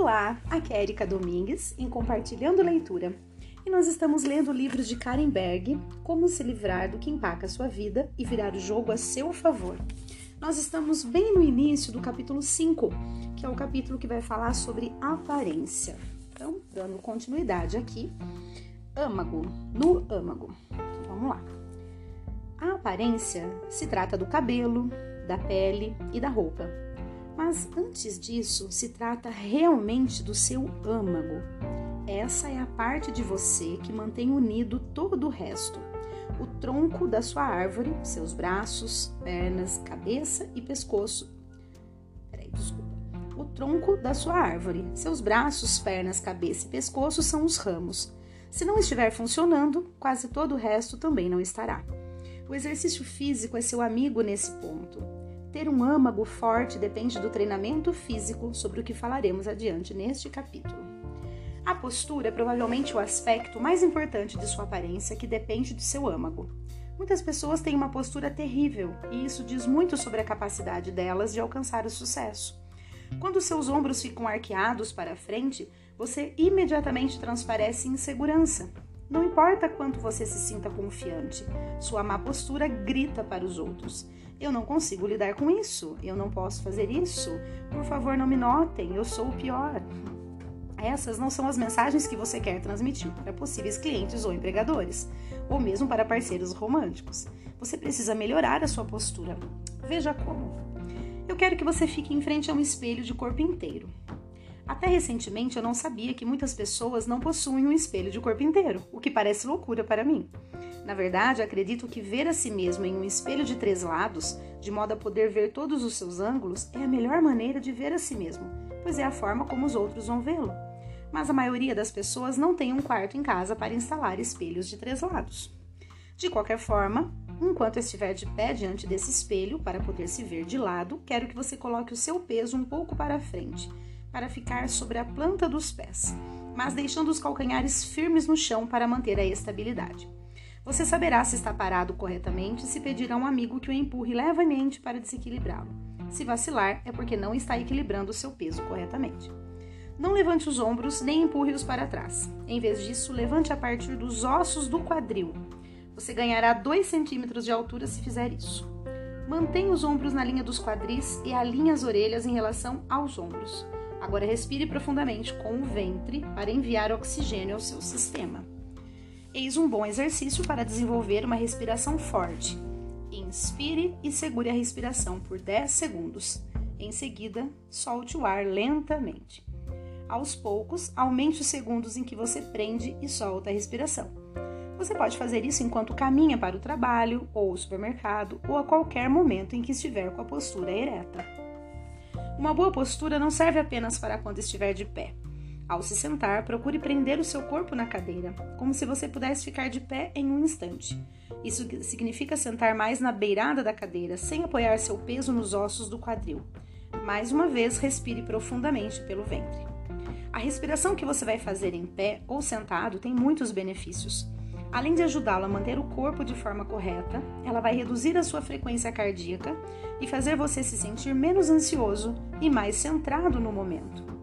Olá, aqui é Erika Domingues em Compartilhando Leitura e nós estamos lendo livros de Karen Berg, Como se livrar do que empaca sua vida e virar o jogo a seu favor. Nós estamos bem no início do capítulo 5, que é o capítulo que vai falar sobre aparência. Então, dando continuidade aqui, âmago, no âmago. Vamos lá. A aparência se trata do cabelo, da pele e da roupa mas antes disso, se trata realmente do seu âmago. Essa é a parte de você que mantém unido todo o resto. O tronco da sua árvore, seus braços, pernas, cabeça e pescoço. Peraí, desculpa. O tronco da sua árvore, seus braços, pernas, cabeça e pescoço são os ramos. Se não estiver funcionando, quase todo o resto também não estará. O exercício físico é seu amigo nesse ponto. Ter um âmago forte depende do treinamento físico, sobre o que falaremos adiante neste capítulo. A postura é provavelmente o aspecto mais importante de sua aparência que depende do seu âmago. Muitas pessoas têm uma postura terrível e isso diz muito sobre a capacidade delas de alcançar o sucesso. Quando seus ombros ficam arqueados para frente, você imediatamente transparece insegurança. Não importa quanto você se sinta confiante, sua má postura grita para os outros. Eu não consigo lidar com isso. Eu não posso fazer isso. Por favor, não me notem. Eu sou o pior. Essas não são as mensagens que você quer transmitir para possíveis clientes ou empregadores, ou mesmo para parceiros românticos. Você precisa melhorar a sua postura. Veja como. Eu quero que você fique em frente a um espelho de corpo inteiro. Até recentemente eu não sabia que muitas pessoas não possuem um espelho de corpo inteiro, o que parece loucura para mim. Na verdade, acredito que ver a si mesmo em um espelho de três lados, de modo a poder ver todos os seus ângulos, é a melhor maneira de ver a si mesmo, pois é a forma como os outros vão vê-lo. Mas a maioria das pessoas não tem um quarto em casa para instalar espelhos de três lados. De qualquer forma, enquanto estiver de pé diante desse espelho para poder se ver de lado, quero que você coloque o seu peso um pouco para frente para ficar sobre a planta dos pés, mas deixando os calcanhares firmes no chão para manter a estabilidade. Você saberá se está parado corretamente se pedir a um amigo que o empurre levemente para desequilibrá-lo. Se vacilar, é porque não está equilibrando o seu peso corretamente. Não levante os ombros nem empurre-os para trás. Em vez disso, levante a partir dos ossos do quadril. Você ganhará 2 centímetros de altura se fizer isso. Mantenha os ombros na linha dos quadris e alinhe as orelhas em relação aos ombros. Agora respire profundamente com o ventre para enviar oxigênio ao seu sistema. Eis um bom exercício para desenvolver uma respiração forte. Inspire e segure a respiração por 10 segundos. Em seguida, solte o ar lentamente. Aos poucos, aumente os segundos em que você prende e solta a respiração. Você pode fazer isso enquanto caminha para o trabalho, ou o supermercado, ou a qualquer momento em que estiver com a postura ereta. Uma boa postura não serve apenas para quando estiver de pé. Ao se sentar, procure prender o seu corpo na cadeira, como se você pudesse ficar de pé em um instante. Isso significa sentar mais na beirada da cadeira, sem apoiar seu peso nos ossos do quadril. Mais uma vez, respire profundamente pelo ventre. A respiração que você vai fazer em pé ou sentado tem muitos benefícios. Além de ajudá-lo a manter o corpo de forma correta, ela vai reduzir a sua frequência cardíaca e fazer você se sentir menos ansioso e mais centrado no momento.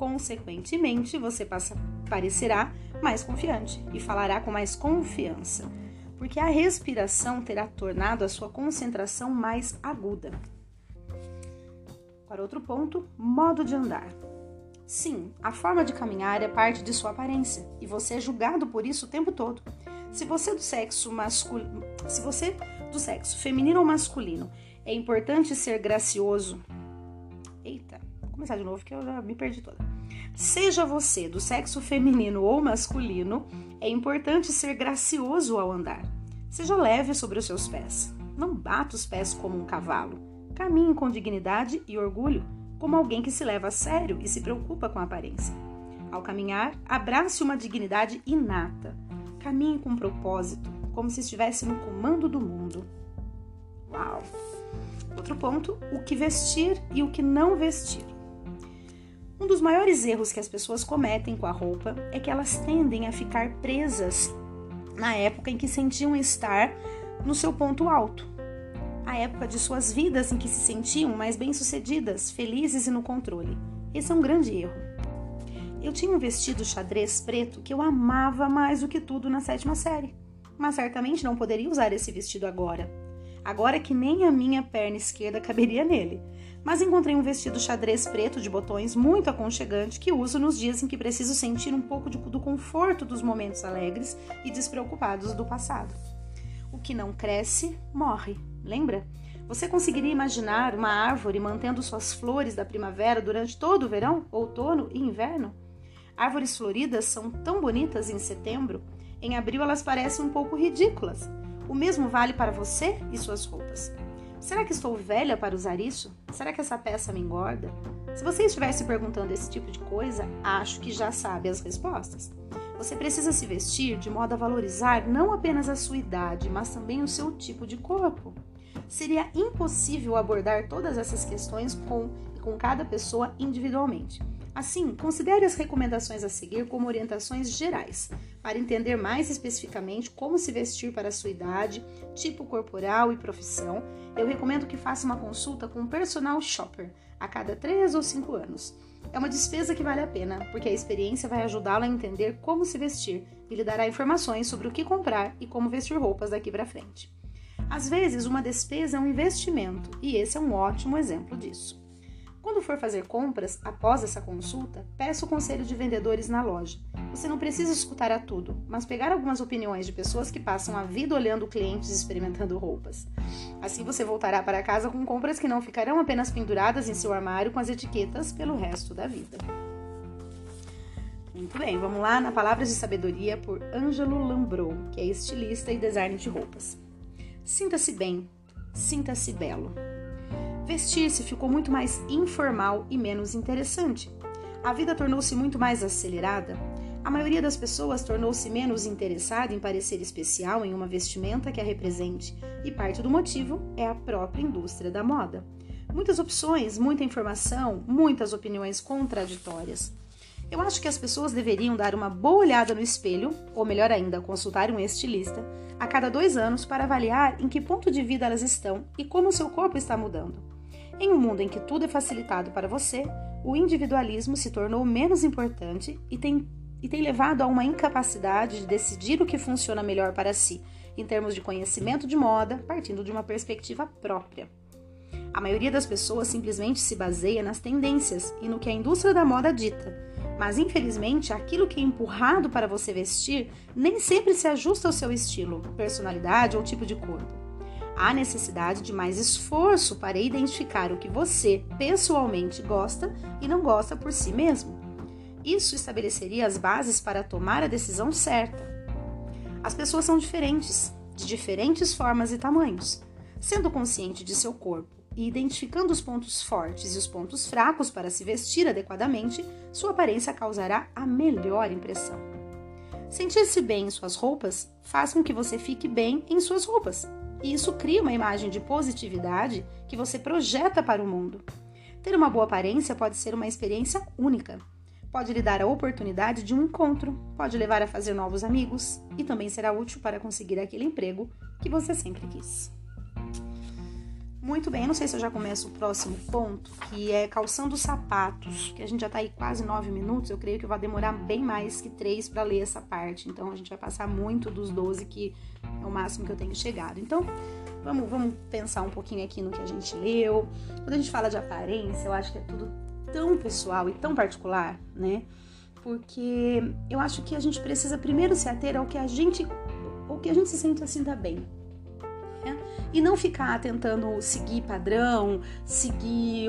Consequentemente, você passa, parecerá mais confiante e falará com mais confiança, porque a respiração terá tornado a sua concentração mais aguda. Para outro ponto, modo de andar. Sim, a forma de caminhar é parte de sua aparência e você é julgado por isso o tempo todo. Se você é do sexo masculino, se você do sexo feminino ou masculino, é importante ser gracioso. Eita, vou começar de novo que eu já me perdi toda. Seja você do sexo feminino ou masculino, é importante ser gracioso ao andar. Seja leve sobre os seus pés. Não bata os pés como um cavalo. Caminhe com dignidade e orgulho, como alguém que se leva a sério e se preocupa com a aparência. Ao caminhar, abrace uma dignidade inata Caminhe com propósito, como se estivesse no comando do mundo. Uau! Outro ponto: o que vestir e o que não vestir. Um dos maiores erros que as pessoas cometem com a roupa é que elas tendem a ficar presas na época em que sentiam estar no seu ponto alto, a época de suas vidas em que se sentiam mais bem-sucedidas, felizes e no controle. Esse é um grande erro. eu tinha um vestido xadrez preto que eu amava mais do que tudo na sétima série, mas certamente não poderia usar esse vestido agora. Agora que nem a minha perna esquerda caberia nele. Mas encontrei um vestido xadrez preto de botões muito aconchegante que uso nos dias em que preciso sentir um pouco de, do conforto dos momentos alegres e despreocupados do passado. O que não cresce, morre, lembra? Você conseguiria imaginar uma árvore mantendo suas flores da primavera durante todo o verão, outono e inverno? Árvores floridas são tão bonitas em setembro, em abril elas parecem um pouco ridículas. O mesmo vale para você e suas roupas. Será que estou velha para usar isso? Será que essa peça me engorda? Se você estiver se perguntando esse tipo de coisa, acho que já sabe as respostas. Você precisa se vestir de modo a valorizar não apenas a sua idade, mas também o seu tipo de corpo seria impossível abordar todas essas questões com, com cada pessoa individualmente. Assim, considere as recomendações a seguir como orientações gerais, para entender mais especificamente como se vestir para a sua idade, tipo corporal e profissão. Eu recomendo que faça uma consulta com um personal shopper a cada 3 ou 5 anos. É uma despesa que vale a pena, porque a experiência vai ajudá-lo a entender como se vestir e lhe dará informações sobre o que comprar e como vestir roupas daqui para frente. Às vezes, uma despesa é um investimento, e esse é um ótimo exemplo disso. Quando for fazer compras, após essa consulta, peça o conselho de vendedores na loja. Você não precisa escutar a tudo, mas pegar algumas opiniões de pessoas que passam a vida olhando clientes e experimentando roupas. Assim você voltará para casa com compras que não ficarão apenas penduradas em seu armário com as etiquetas pelo resto da vida. Muito bem, vamos lá na Palavras de Sabedoria por Ângelo Lambrou, que é estilista e designer de roupas. Sinta-se bem, sinta-se belo. Vestir-se ficou muito mais informal e menos interessante. A vida tornou-se muito mais acelerada. A maioria das pessoas tornou-se menos interessada em parecer especial em uma vestimenta que a represente, e parte do motivo é a própria indústria da moda. Muitas opções, muita informação, muitas opiniões contraditórias. Eu acho que as pessoas deveriam dar uma boa olhada no espelho, ou melhor ainda, consultar um estilista, a cada dois anos para avaliar em que ponto de vida elas estão e como seu corpo está mudando. Em um mundo em que tudo é facilitado para você, o individualismo se tornou menos importante e tem, e tem levado a uma incapacidade de decidir o que funciona melhor para si, em termos de conhecimento de moda, partindo de uma perspectiva própria. A maioria das pessoas simplesmente se baseia nas tendências e no que a indústria da moda dita mas infelizmente, aquilo que é empurrado para você vestir nem sempre se ajusta ao seu estilo, personalidade ou tipo de corpo. Há necessidade de mais esforço para identificar o que você pessoalmente gosta e não gosta por si mesmo. Isso estabeleceria as bases para tomar a decisão certa. As pessoas são diferentes, de diferentes formas e tamanhos. Sendo consciente de seu corpo e identificando os pontos fortes e os pontos fracos para se vestir adequadamente, sua aparência causará a melhor impressão. Sentir-se bem em suas roupas faz com que você fique bem em suas roupas, e isso cria uma imagem de positividade que você projeta para o mundo. Ter uma boa aparência pode ser uma experiência única. Pode lhe dar a oportunidade de um encontro, pode levar a fazer novos amigos e também será útil para conseguir aquele emprego que você sempre quis. Muito bem, não sei se eu já começo o próximo ponto, que é calçando sapatos, que a gente já tá aí quase nove minutos, eu creio que vai demorar bem mais que três para ler essa parte, então a gente vai passar muito dos 12 que é o máximo que eu tenho chegado. Então, vamos, vamos pensar um pouquinho aqui no que a gente leu. Quando a gente fala de aparência, eu acho que é tudo tão pessoal e tão particular, né? Porque eu acho que a gente precisa primeiro se ater ao que a gente, o que a gente se sente assim tá bem, né? E não ficar tentando seguir padrão, seguir,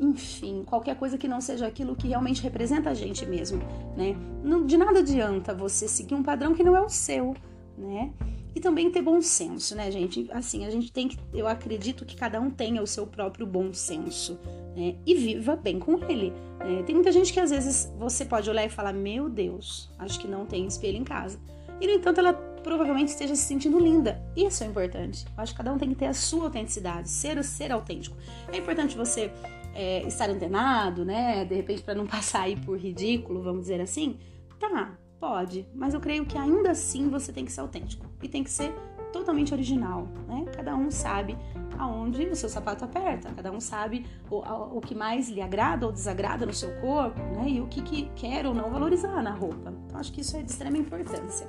enfim, qualquer coisa que não seja aquilo que realmente representa a gente mesmo, né? Não, de nada adianta você seguir um padrão que não é o seu, né? E também ter bom senso, né, gente? Assim, a gente tem que, eu acredito que cada um tenha o seu próprio bom senso, né? E viva bem com ele. Né? Tem muita gente que às vezes você pode olhar e falar: Meu Deus, acho que não tem espelho em casa. E no entanto, ela provavelmente esteja se sentindo linda. Isso é importante. Eu acho que cada um tem que ter a sua autenticidade, ser ser autêntico. É importante você é, estar antenado, né? De repente, para não passar aí por ridículo, vamos dizer assim. Tá, pode, mas eu creio que ainda assim você tem que ser autêntico e tem que ser totalmente original, né? Cada um sabe aonde o seu sapato aperta, cada um sabe o, o que mais lhe agrada ou desagrada no seu corpo, né? E o que, que quer ou não valorizar na roupa. Então, acho que isso é de extrema importância.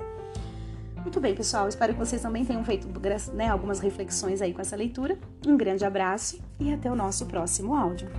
Muito bem, pessoal. Espero que vocês também tenham feito né, algumas reflexões aí com essa leitura. Um grande abraço e até o nosso próximo áudio.